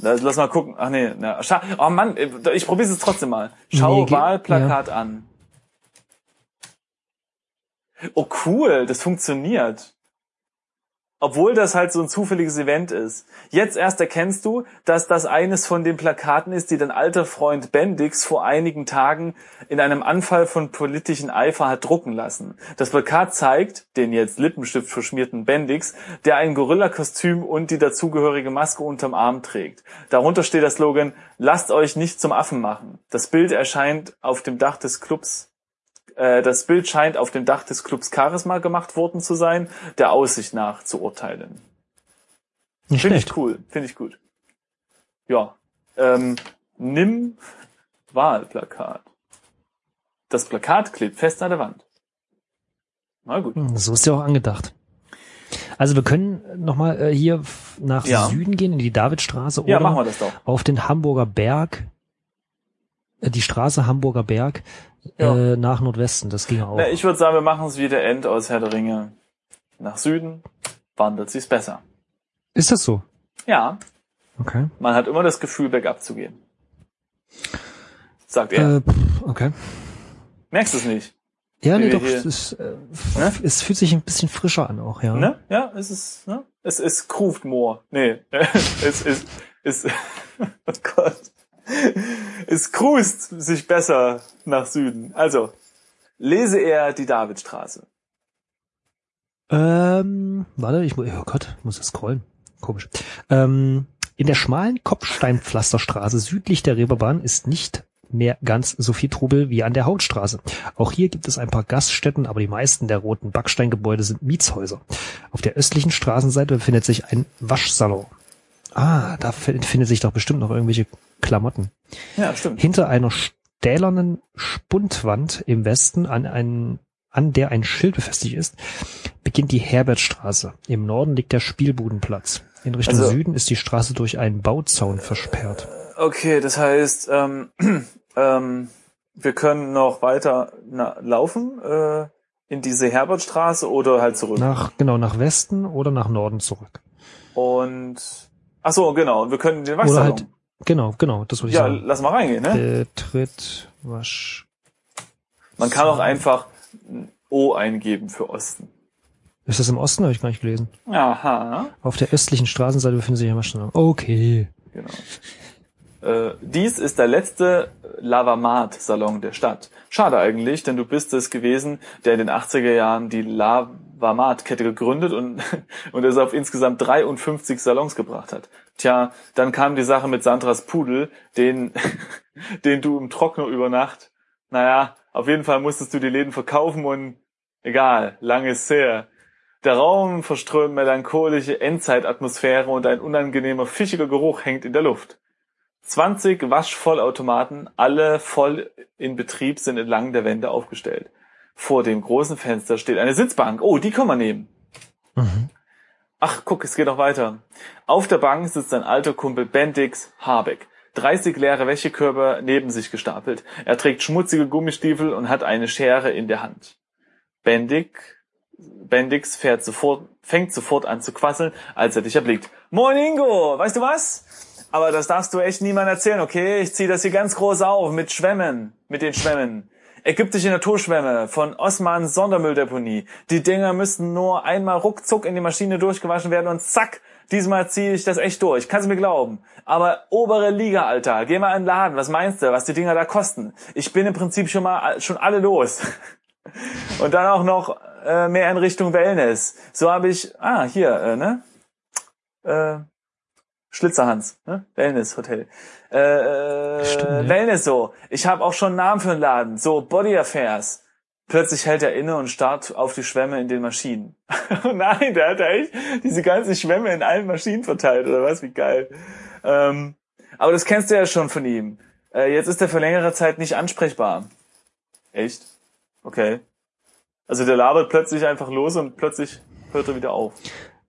Lass lass mal gucken. Ach nee, na, scha oh Mann, ich probiere es trotzdem mal. Schau Nee, Wahlplakat an. Oh cool, das funktioniert. Obwohl das halt so ein zufälliges Event ist. Jetzt erst erkennst du, dass das eines von den Plakaten ist, die dein alter Freund Bendix vor einigen Tagen in einem Anfall von politischen Eifer hat drucken lassen. Das Plakat zeigt den jetzt Lippenstift verschmierten Bendix, der ein Gorilla-Kostüm und die dazugehörige Maske unterm Arm trägt. Darunter steht der Slogan, lasst euch nicht zum Affen machen. Das Bild erscheint auf dem Dach des Clubs äh, das Bild scheint auf dem Dach des Clubs Charisma gemacht worden zu sein, der Aussicht nach zu urteilen. Finde ich cool, finde ich gut. Ja. Ähm, nimm Wahlplakat. Das Plakat klebt fest an der Wand. Na gut. Hm, So ist ja auch angedacht. Also wir können nochmal äh, hier nach Ja. Süden gehen, in die Davidstraße Ja, oder machen wir das doch. auf den Hamburger Berg, die Straße Hamburger Berg Ja. äh, nach Nordwesten. Das ging auch. Na, ich würde sagen, wir machen es wie der End aus Herr der Ringe. Nach Süden wandert sich's besser. Ist das so? Ja, Okay. man hat immer das Gefühl, bergab zu gehen. Sagt er. Äh, okay. Merkst du es nicht? Ja, nee, doch. Es, ist, äh, Ne? es fühlt sich ein bisschen frischer an auch, ja. Ne? Ja, es ist, ne? Es ist Kruft more. Nee, [laughs] es ist, es, [laughs] oh Gott. [laughs] Es krust sich besser nach Süden. Also, lese er die Davidstraße. Ähm, warte, ich muss, oh Gott, ich muss scrollen. Komisch. Ähm, in der schmalen Kopfsteinpflasterstraße südlich der Reeperbahn ist nicht mehr ganz so viel Trubel wie an der Hauptstraße. Auch hier gibt es ein paar Gaststätten, aber die meisten der roten Backsteingebäude sind Mietshäuser. Auf der östlichen Straßenseite befindet sich ein Waschsalon. Ah, da findet sich doch bestimmt noch irgendwelche Klamotten. Ja, stimmt. Hinter einer stählernen Spundwand im Westen, an, einen, an der ein Schild befestigt ist, beginnt die Herbertstraße. Im Norden liegt der Spielbudenplatz. In Richtung Also- Süden ist die Straße durch einen Bauzaun versperrt. Okay, das heißt, ähm, [clears throat] ähm, wir können noch weiter na, laufen äh, in diese Herbertstraße oder halt zurück. Nach, genau, nach Westen oder nach Norden zurück. Und ach so, genau. Und wir können den Oder Waschsalon. halt, genau, genau, das wollte ich ja, sagen. lass mal reingehen, ne? Betritt, Wasch. Man kann auch einfach ein O eingeben für Osten. Ist das im Osten? Habe ich gar nicht gelesen. Aha, Auf der östlichen Straßenseite befindet sich ein Waschsalon. Okay. genau. Äh, dies ist der letzte Lavamat-Salon der Stadt. Schade eigentlich, denn du bist es gewesen, der in den 80er Jahren die Lavamat-Kette gegründet und, [laughs] und es auf insgesamt 53 Salons gebracht hat. Tja, dann kam die Sache mit Sandras Pudel, den, [laughs] den du im Trockner über Nacht, naja, auf jeden Fall musstest du die Läden verkaufen und egal, lang ist her. Der Raum verströmt melancholische Endzeitatmosphäre und ein unangenehmer fischiger Geruch hängt in der Luft. 20 Waschvollautomaten, alle voll in Betrieb, sind entlang der Wände aufgestellt. Vor dem großen Fenster steht eine Sitzbank. Oh, die kann man nehmen. Mhm. Ach, guck, es geht noch weiter. Auf der Bank sitzt ein alter Kumpel Bendix Habeck. 30 leere Wäschekörper neben sich gestapelt. Er trägt schmutzige Gummistiefel und hat eine Schere in der Hand. Bendig, Bendix fährt sofort, fängt sofort an zu quasseln, als er dich erblickt. Moin Ingo, weißt du was? Aber das darfst du echt niemandem erzählen, okay? Ich zieh das hier ganz groß auf, mit Schwämmen, mit den Schwämmen. Ägyptische Naturschwämme von Osmans Sondermülldeponie. Die Dinger müssten nur einmal ruckzuck in die Maschine durchgewaschen werden und zack, diesmal ziehe ich das echt durch. Kannst du mir glauben. Aber obere Liga, Alter. Geh mal in den Laden. Was meinst du, was die Dinger da kosten? Ich bin im Prinzip schon mal, schon alle los. [laughs] Und dann auch noch äh, mehr in Richtung Wellness. So habe ich, ah, hier, äh, ne? Äh, Schlitzerhans, ne? Wellness Hotel. Äh, Stimmt, ja. Wellness so. Ich habe auch schon einen Namen für einen Laden. So Body Affairs. Plötzlich hält er inne und starrt auf die Schwämme in den Maschinen. [laughs] Nein, der hat da echt diese ganzen Schwämme in allen Maschinen verteilt, oder was? Wie geil. Ähm, aber das kennst du ja schon von ihm. Äh, jetzt ist er für längere Zeit nicht ansprechbar. Echt? Okay. Also der labert plötzlich einfach los und plötzlich hört er wieder auf.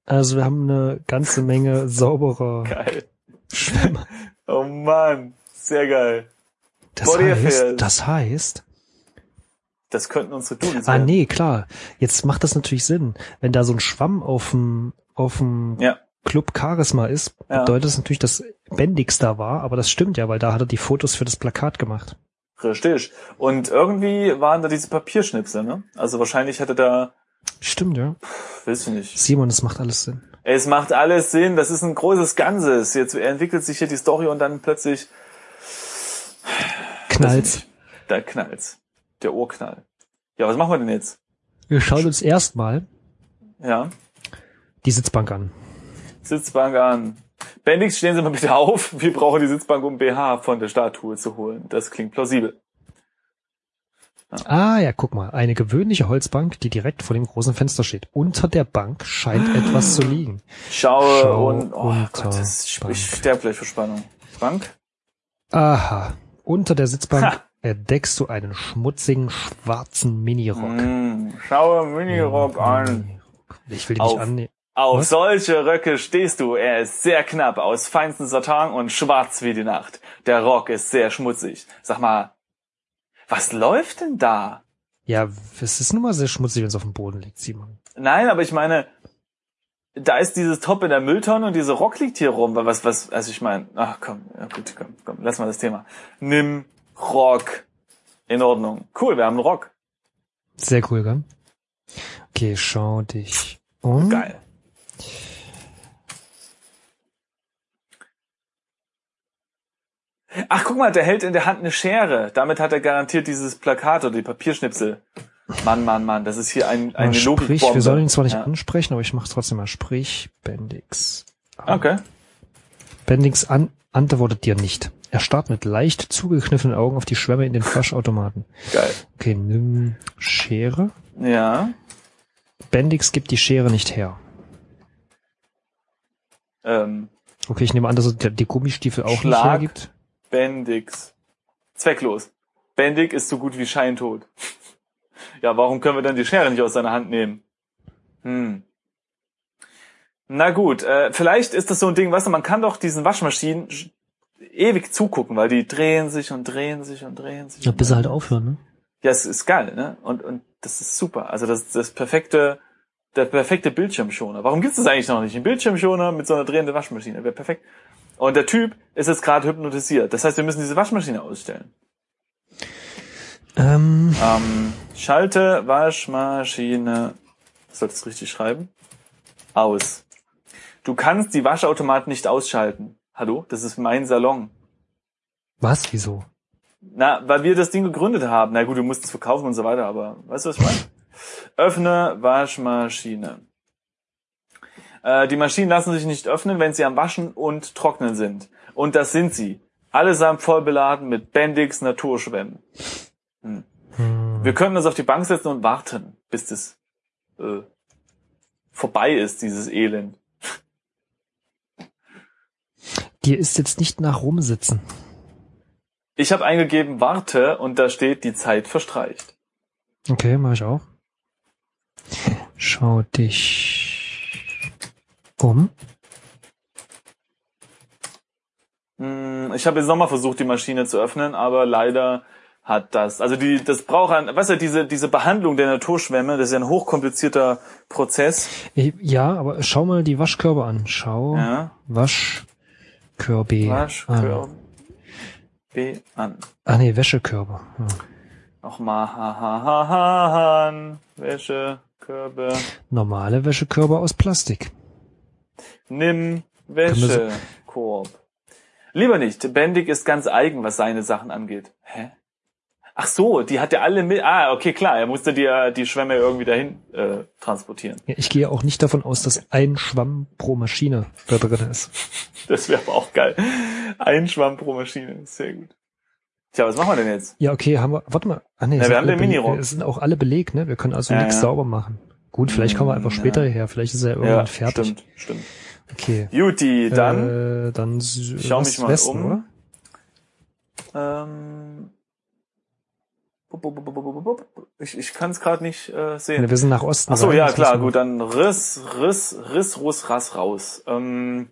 Also wir haben eine ganze Menge sauberer [laughs] Geil. Schwämme. Oh Mann, sehr geil. Das Body heißt, Affairs. das heißt, Das könnten unsere Dudels ah nee, klar. Jetzt macht das natürlich Sinn. Wenn da so ein Schwamm auf dem, auf dem Ja, Club Charisma ist, Ja. bedeutet das natürlich, dass Bendix da war, aber das stimmt ja, weil da hat er die Fotos für das Plakat gemacht. richtig. Und irgendwie waren da diese Papierschnipsel, ne? Also wahrscheinlich hatte da, Stimmt, ja. weiß ich nicht. Simon, das macht alles Sinn. Es macht alles Sinn, das ist ein großes Ganzes. Jetzt entwickelt sich hier die Story und dann plötzlich Knallt. Da knallt's. Der Urknall. Ja, was machen wir denn jetzt? Wir schauen uns erstmal Ja, die Sitzbank an. Sitzbank an. Bendix, stehen Sie mal bitte auf. Wir brauchen die Sitzbank, um BH von der Statue zu holen. Das klingt plausibel. Ah ja, guck mal, eine gewöhnliche Holzbank, die direkt vor dem großen Fenster steht. Unter der Bank scheint etwas zu liegen. Schaue Schau und, oh Gott, das, ich, ich sterbe gleich vor Spannung. Bank? Aha, unter der Sitzbank Ha. entdeckst du einen schmutzigen schwarzen Minirock. Hm, schaue Minirock an. Ich will Auf. nicht annehmen. Auf Was? solche Röcke stehst du. Er ist sehr knapp, aus feinstem Satin und schwarz wie die Nacht. Der Rock ist sehr schmutzig. Sag mal, was läuft denn da? Ja, es ist nun mal sehr schmutzig, wenn es auf dem Boden liegt, Simon. Nein, aber ich meine, da ist dieses Top in der Mülltonne und dieser Rock liegt hier rum. Was, was, also ich meine, ach komm, ja gut, komm, komm, lass mal das Thema. Nimm Rock. In Ordnung. Cool, wir haben einen Rock. Sehr cool, gell? Okay, schau dich um. Geil. Ach, guck mal, der hält in der Hand eine Schere. Damit hat er garantiert dieses Plakat oder die Papierschnipsel. Mann, Mann, Mann, das ist hier ein, eine Sprich, Logikbombe. wir sollen ihn zwar nicht Ja. ansprechen, aber ich mach's trotzdem mal. Sprich, Bendix. Okay. Bendix an antwortet dir nicht. Er starrt mit leicht zugekniffenen Augen auf die Schwämme in den Flaschautomaten. Geil. Okay, nimm Schere. Ja. Bendix gibt die Schere nicht her. Ähm, Okay, ich nehme an, dass er die Gummistiefel auch nicht Schlag. hergibt. Bendix. Zwecklos. Bendig ist so gut wie scheintot. [laughs] Ja, warum können wir dann die Schere nicht aus seiner Hand nehmen? Hm. Na gut, äh, vielleicht ist das so ein Ding, weißt du, man kann doch diesen Waschmaschinen sch- ewig zugucken, weil die drehen sich und drehen sich und drehen sich. Ja, bis er halt aufhören, ne? Ja, es ist geil, ne? Und, und das ist super. Also das ist das perfekte, der perfekte Bildschirmschoner. Warum gibt's das eigentlich noch nicht? Ein Bildschirmschoner mit so einer drehenden Waschmaschine wäre perfekt. Und der Typ ist jetzt gerade hypnotisiert. Das heißt, wir müssen diese Waschmaschine ausstellen. Ähm, Ähm, schalte Waschmaschine, soll ich das richtig schreiben? Aus. Du kannst die Waschautomaten nicht ausschalten. Hallo? Das ist mein Salon. was? Wieso? Na, weil wir das Ding gegründet haben. Na gut, du musst es verkaufen und so weiter, aber weißt du, was ich meine? Öffne Waschmaschine. Äh, die Maschinen lassen sich nicht öffnen, wenn sie am Waschen und Trocknen sind. Und das sind sie. Allesamt voll beladen mit Bendix Naturschwämmen. Hm. Wir können uns auf die Bank setzen und warten, bis das äh, vorbei ist, dieses Elend. Dir ist jetzt nicht nach rumsitzen. Ich habe eingegeben Warte und da steht, die Zeit verstreicht. Okay, mache ich auch. Schau dich um. Hm, Ich habe jetzt nochmal versucht, die Maschine zu öffnen, aber leider hat das, also die, das braucht ein, weißt du, diese, diese Behandlung der Naturschwämme, das ist ja ein hochkomplizierter Prozess. Eh, Ja, aber schau mal die Waschkörbe an. Schau Ja, Waschkörbe Waschkörbe an. B an. Ah nee, Wäschekörbe. Ja. Nochmal, ha, ha, ha, ha, han, Wäsche, Körbe, Normale Wäschekörbe aus Plastik. Nimm wir so- Wäsche, Korb. Lieber nicht, Bendig ist ganz eigen, was seine Sachen angeht. Hä? Ach so, die hat er alle mit. Ah, okay, klar, er musste die, die Schwämme irgendwie dahin äh, transportieren. Ja, ich gehe auch nicht davon aus, dass ein Schwamm pro Maschine da drin ist. Das wäre aber auch geil. Ein Schwamm pro Maschine, sehr gut. Tja, was machen wir denn jetzt? Ja, okay, haben wir, warte mal. Ah, nee, Ja, wir haben den. Minirock. Es sind auch alle belegt, ne? Wir können also Ja, nichts ja. sauber machen. Gut, vielleicht kommen wir einfach Mm, später hierher. Vielleicht ist er irgendwann Ja, fertig. stimmt, stimmt. Okay. Juti, dann Äh, dann schau mich mal Westen, um. oder? ähm, ich, ich kann es gerade nicht äh, sehen. Ne, wir sind nach Osten. Ach so, ja, klar, gut, dann Riss, Riss, Riss, Russ, Rass, raus. Ähm,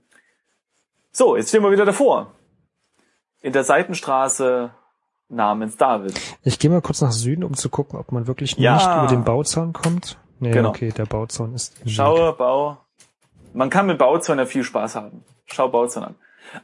so, jetzt stehen wir wieder davor. In der Seitenstraße namens David. Ich gehe mal kurz nach Süden, um zu gucken, ob man wirklich Ja. nicht über den Bauzaun kommt. Nee, Genau. okay, der Bauzaun ist. Schaue, Bau. Man kann mit Bauzaun ja viel Spaß haben. Schau Bauzaun an.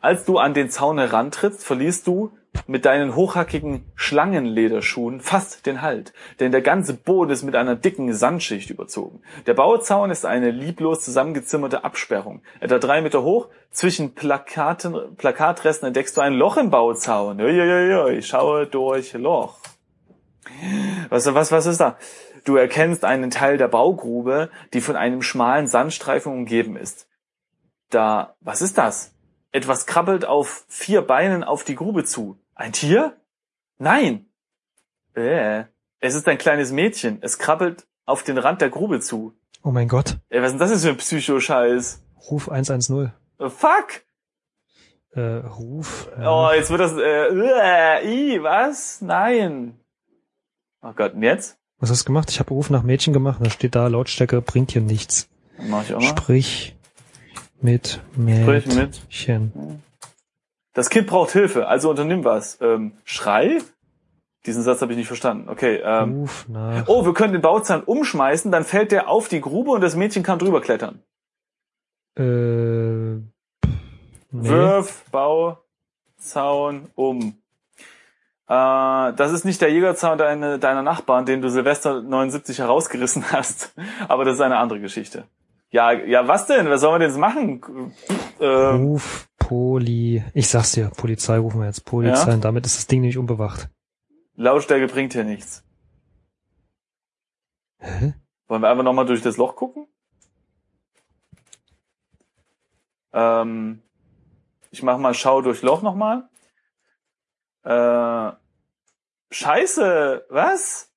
Als du an den Zaun herantrittst, verlierst du mit deinen hochhackigen Schlangenlederschuhen fast den Halt, denn der ganze Boden ist mit einer dicken Sandschicht überzogen. Der Bauzaun ist eine lieblos zusammengezimmerte Absperrung. Etwa drei Meter hoch, zwischen Plakaten, Plakatresten entdeckst du ein Loch im Bauzaun. Uiuiui, schaue durch Loch. Was, was, was ist da? Du erkennst einen Teil der Baugrube, die von einem schmalen Sandstreifen umgeben ist. Da, was ist das? Etwas krabbelt auf vier Beinen auf die Grube zu. Ein Tier? Nein. Äh, es ist ein kleines Mädchen. Es krabbelt auf den Rand der Grube zu. Oh mein Gott. Ey, was ist denn das jetzt für ein Psycho-Scheiß? Ruf 110. Äh, Fuck! Äh, Ruf. äh, Oh, jetzt wird das, äh, äh, i, was? Nein. Oh Gott, und jetzt? Was hast du gemacht? Ich habe Ruf nach Mädchen gemacht. Da steht da, Lautstärke bringt hier nichts. Mach ich auch mal. Sprich mit Sprich mit. Mädchen. Das Kind braucht Hilfe, also unternimm was. Ähm, Schrei? Diesen Satz habe ich nicht verstanden. Okay. Ähm, Ruf nach. oh, wir können den Bauzaun umschmeißen, dann fällt der auf die Grube und das Mädchen kann drüber klettern. Äh, nee. Wirf Bauzaun um. Äh, das ist nicht der Jägerzaun deine, deiner Nachbarn, den du Silvester 79 herausgerissen hast. [laughs] Aber das ist eine andere Geschichte. Ja, ja, was denn? Was sollen wir denn jetzt machen? Ähm, Ruf Poli. Ich sag's dir, Polizei rufen wir jetzt. Polizei. Ja? Und damit ist das Ding nämlich unbewacht. Lautstärke bringt hier nichts. Hä? Wollen wir einfach nochmal durch das Loch gucken? Ähm, ich mach mal Schau durch Loch nochmal. Äh, Scheiße, was?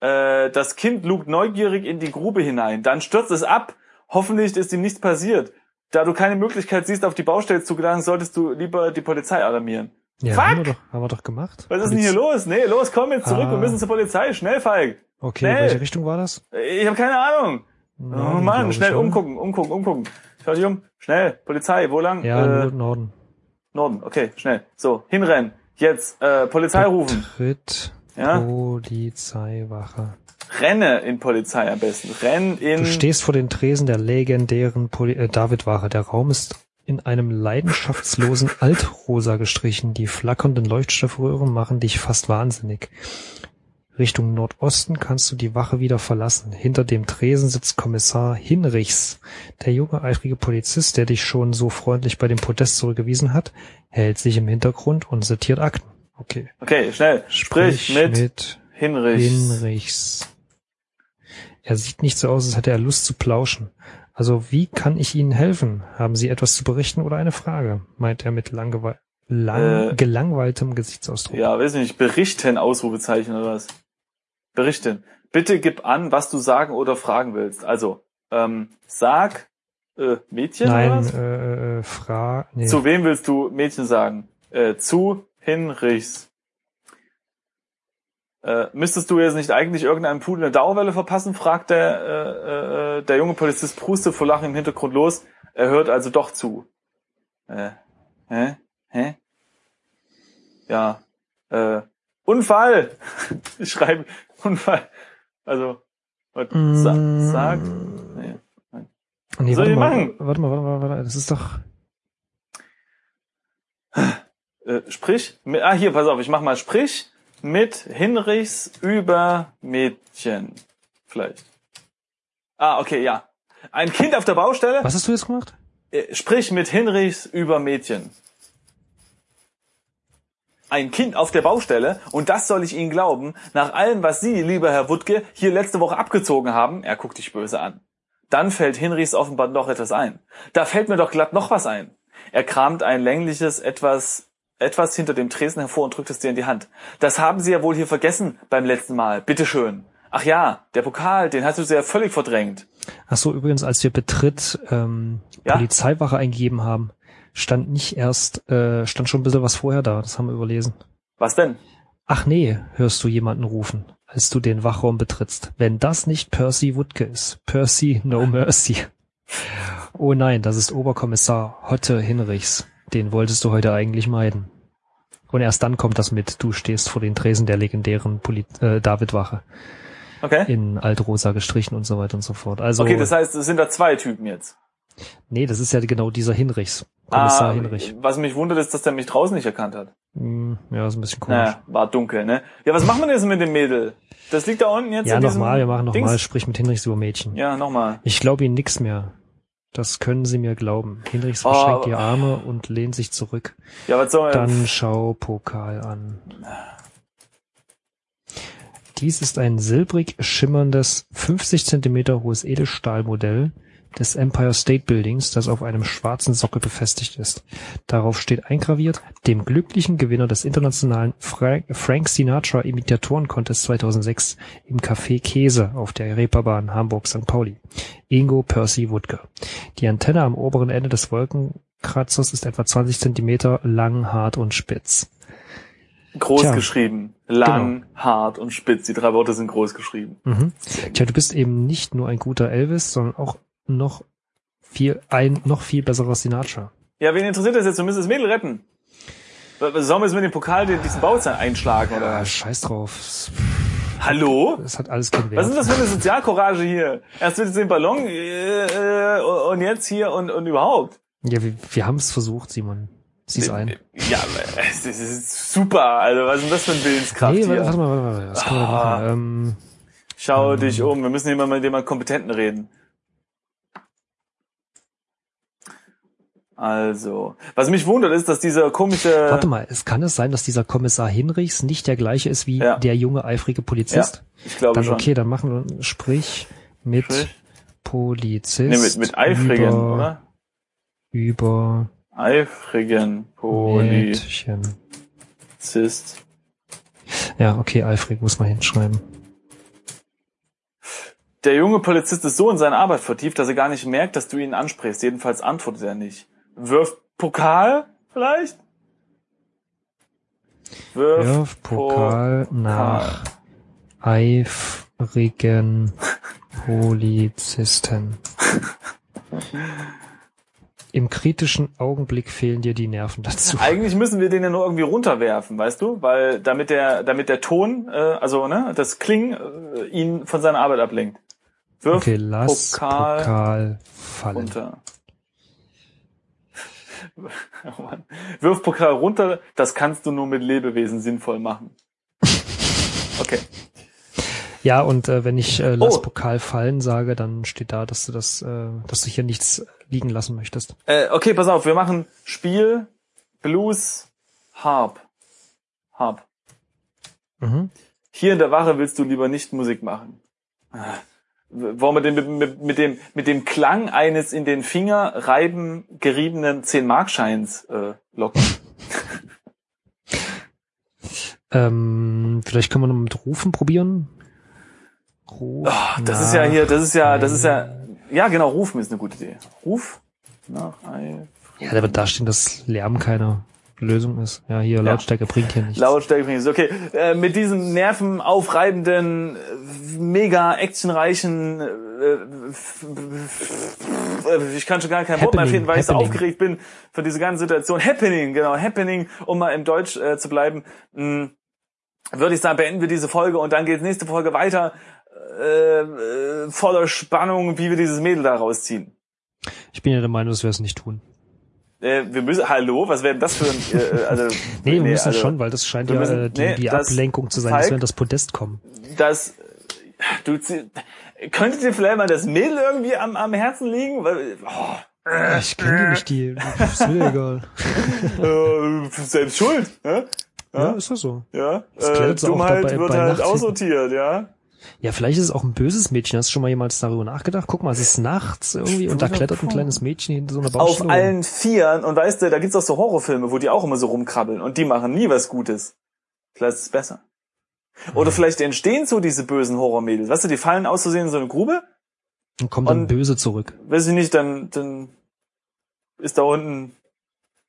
Äh, das Kind lugt neugierig in die Grube hinein. Dann stürzt es ab. Hoffentlich ist ihm nichts passiert. Da du keine Möglichkeit siehst, auf die Baustelle zu gelangen, solltest du lieber die Polizei alarmieren. Ja, Fuck! haben wir doch, haben wir doch gemacht. Was ist denn hier los? Nee, los, komm jetzt zurück. Ah. Wir müssen zur Polizei. Schnell, Falk. Okay, Schnell. welche Richtung war das? Ich habe keine Ahnung. Oh Norden, Mann, schnell umgucken, umgucken, umgucken. Schau dich um. Schnell, Polizei, wo lang? Ja, äh, Norden. Norden, okay, schnell. So, hinrennen. Jetzt, äh, Polizei rufen. Tritt Ja? Polizeiwache. Renne in Polizei am besten. Renn in... Du stehst vor den Tresen der legendären Poli äh, Davidwache. Der Raum ist in einem leidenschaftslosen Altrosa gestrichen. Die flackernden Leuchtstoffröhren machen dich fast wahnsinnig. Richtung Nordosten kannst du die Wache wieder verlassen. Hinter dem Tresen sitzt Kommissar Hinrichs. Der junge, eifrige Polizist, der dich schon so freundlich bei dem Podest zurückgewiesen hat, hält sich im Hintergrund und sortiert Akten. Okay. Okay, schnell. Sprich, mit, mit Hinrich. Hinrichs. Er sieht nicht so aus, als hätte er Lust zu plauschen. Also wie kann ich Ihnen helfen? Haben Sie etwas zu berichten oder eine Frage? meint er mit lang Äh, gelangweiltem Gesichtsausdruck. Ja, weiß nicht, berichten, Ausrufezeichen oder was? Berichten. Bitte gib an, was du sagen oder fragen willst. Also, ähm, sag, äh, Mädchen oder Nein, was? äh, äh, Fra nee. Zu wem willst du Mädchen sagen? Äh, zu Hinrichs. Äh, müsstest du jetzt nicht eigentlich irgendeinem Pudel eine Dauerwelle verpassen? fragt der, äh, äh, der junge Polizist prustet vor Lachen im Hintergrund los. Er hört also doch zu. Äh, hä? Hä? Ja. Äh, Unfall! [laughs] Ich schreibe Unfall. Also, was, Mm. sag. Nee. nee, soll warte ich mal, machen? warte mal, warte mal, warte mal, das ist doch Äh, sprich, mit, ah hier, pass auf, ich mach mal sprich mit Hinrichs über Mädchen. Vielleicht. Ah, okay, ja. Ein Kind auf der Baustelle, Was hast du jetzt gemacht? äh, sprich mit Hinrichs über Mädchen. Ein Kind auf der Baustelle, und das soll ich Ihnen glauben, nach allem, was Sie, lieber Herr Wuttke, hier letzte Woche abgezogen haben, er guckt dich böse an. Dann fällt Hinrichs offenbar noch etwas ein. Da fällt mir doch glatt noch was ein. Er kramt ein längliches, etwas etwas hinter dem Tresen hervor und drückt es dir in die Hand. Das haben Sie ja wohl hier vergessen beim letzten Mal. Bitteschön. Ach ja, der Pokal, den hast du ja völlig verdrängt. Ach so, übrigens, als wir Betritt ähm, Ja? Polizeiwache eingegeben haben, stand nicht erst, äh, stand schon ein bisschen was vorher da. Das haben wir überlesen. Was denn? Ach nee, hörst du jemanden rufen, als du den Wachraum betrittst. Wenn das nicht Percy Woodke ist. Percy No [laughs] Mercy. Oh nein, das ist Oberkommissar Hotte Hinrichs. Den wolltest du heute eigentlich meiden. Und erst dann kommt das mit, du stehst vor den Tresen der legendären Poli äh, Davidwache Okay. in Altrosa gestrichen und so weiter und so fort. Also, Okay, das heißt, es sind da zwei Typen jetzt. Nee, das ist ja genau dieser Hinrichs. Kommissar Ah, Hinrich. Was mich wundert, ist, dass der mich draußen nicht erkannt hat. Hm, ja, ist ein bisschen komisch. Naja, war dunkel, ne? Ja, was machen wir denn jetzt mit dem Mädel? Das liegt da unten jetzt ja, nochmal, wir machen nochmal, sprich mit Hinrichs über Mädchen. Ja, nochmal. Ich glaube Ihnen nix mehr. Das können Sie mir glauben. Hinrichs Oh. verschränkt die Arme und lehnt sich zurück. Ja, was soll Dann schau Pokal an. Dies ist ein silbrig schimmerndes 50 Zentimeter hohes Edelstahlmodell des Empire State Buildings, das auf einem schwarzen Sockel befestigt ist. Darauf steht eingraviert, dem glücklichen Gewinner des internationalen Frank, Frank Sinatra Imitatoren Contest 2006 im Café Käse auf der Reeperbahn Hamburg-St. Pauli. Ingo Percy Woodke. Die Antenne am oberen Ende des Wolkenkratzers ist etwa 20 Zentimeter lang, hart und spitz. groß Tja. Genau. geschrieben. Lang, hart und spitz. Die drei Worte sind groß geschrieben. Mhm. Tja, du bist eben nicht nur ein guter Elvis, sondern auch noch viel, ein noch viel besserer Sinatra. Ja, wen interessiert das jetzt? Du müsst das Mädel retten. Sollen wir jetzt mit dem Pokal den- diesen Baustein einschlagen, oder? Ah, scheiß drauf. Hallo? Es hat alles keinen Wert. Was ist das für eine Sozialcourage hier? Erst es den Ballon äh, äh, und jetzt hier und, und überhaupt. Ja, wir, wir haben es versucht, Simon. Sieh's ein. Ja, es ist- super. Also was ist denn das für ein Willenskraft Nee, hier? warte mal, warte mal. Was können wir Ah. machen? Ähm, Schau dich um. Wir müssen hier mal mit jemandem Kompetenten reden. Also, was mich wundert, ist, dass dieser komische. warte mal, es kann es sein, dass dieser Kommissar Hinrichs nicht der gleiche ist wie Ja. der junge, eifrige Polizist? ich glaube Dann schon. okay, dann machen wir sprich mit Sprich. Polizist. Nee, mit, mit eifrigen, über, oder? Über Eifrigen. Polizist. Ja, okay, eifrig muss man hinschreiben. Der junge Polizist ist so in seine Arbeit vertieft, dass er gar nicht merkt, dass du ihn ansprichst. Jedenfalls antwortet er nicht. Wirf Pokal vielleicht? Wirf, Wirf Pokal nach eifrigen [laughs] Polizisten. Im kritischen Augenblick fehlen dir die Nerven dazu. Eigentlich müssen wir den ja nur irgendwie runterwerfen, weißt du? Weil damit der, damit der Ton, äh, also ne, das Klingen äh, ihn von seiner Arbeit ablenkt. Wirf Okay, lass Pokal, Pokal fallen. runter. [laughs] Oh Mann. Wirf Pokal runter, das kannst du nur mit Lebewesen sinnvoll machen. [laughs] Okay. Ja, und äh, wenn ich äh, lass Oh. Pokal fallen sage, dann steht da, dass du das, äh, dass du hier nichts liegen lassen möchtest. Äh, okay, pass auf, wir machen Spiel, Blues, Harp. Harp. Mhm. Hier in der Wache willst du lieber nicht Musik machen. Ah. Wollen wir den mit, mit, dem, mit dem Klang eines in den Finger reiben geriebenen 10-Markscheins äh, locken? [laughs] Ähm, vielleicht können wir noch mit Rufen probieren. Ruf Ah, das ist ja hier, das ist ja, das ist ja, ja genau, rufen ist eine gute Idee. Ruf nach Eif- Ja, da wird da stehen, dass Lärm keine Lösung ist. Ja, hier Lautstärke bringt hier nichts. Lautstärke bringen. Okay, äh, mit diesem nervenaufreibenden, äh, mega actionreichen, äh, f- ich kann schon gar kein Wort mehr finden, weil ich so aufgeregt bin von dieser ganzen Situation. Happening, genau, Happening, um mal im Deutsch äh, zu bleiben. Mh, würde ich sagen, beenden wir diese Folge und dann geht nächste Folge weiter äh, äh, voller Spannung, wie wir dieses Mädel da rausziehen. Ich bin ja der Meinung, dass wir es nicht tun. Äh, wir müssen, hallo, was wäre denn das für ein, äh, äh, also, [laughs] Nee, wir müssen also, schon, weil das scheint ja müssen- äh, die, nee, die Ablenkung zu sein, zeigt- dass wir in das Podest kommen. das du könntet ihr vielleicht mal das Mädel irgendwie am, am Herzen liegen? Weil, oh, Ich kenne nicht, die ist mir egal. [laughs] äh, selbst schuld, ne? Ja, ist das so. Ja, Das äh, Dummheit dabei wird bei halt aussortiert, ja. Ja, vielleicht ist es auch ein böses Mädchen. Hast du schon mal jemals darüber nachgedacht? Guck mal, es ist nachts irgendwie und da klettert ein kleines Mädchen hinter so einer Baustelle. Auf allen Vieren. Und weißt du, da gibt's auch so Horrorfilme, wo die auch immer so rumkrabbeln. Und die machen nie was Gutes. Vielleicht ist es besser. Oder vielleicht entstehen so diese bösen Horrormädels. Weißt du, die fallen aus Versehen in so eine Grube. Und kommt dann und- böse zurück. Weiß ich nicht, dann, dann ist da unten,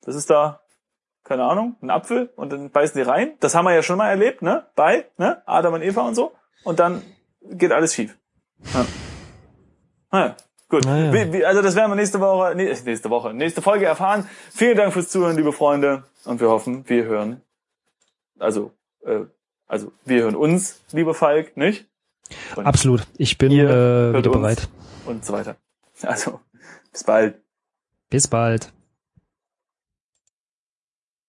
was ist da? Keine Ahnung, ein Apfel und dann beißen die rein. Das haben wir ja schon mal erlebt, ne? Bei, ne? Adam und Eva und so. Und dann geht alles schief. Ja. Naja, gut. Naja. Wie, wie, also das werden wir nächste Woche, nächste Woche, nächste Folge erfahren. Vielen Dank fürs Zuhören, liebe Freunde. Und wir hoffen, wir hören, also, äh, also wir hören uns, lieber Falk, nicht? Und, Absolut. Ich bin äh, wieder bereit. und so weiter. Also, bis bald. Bis bald.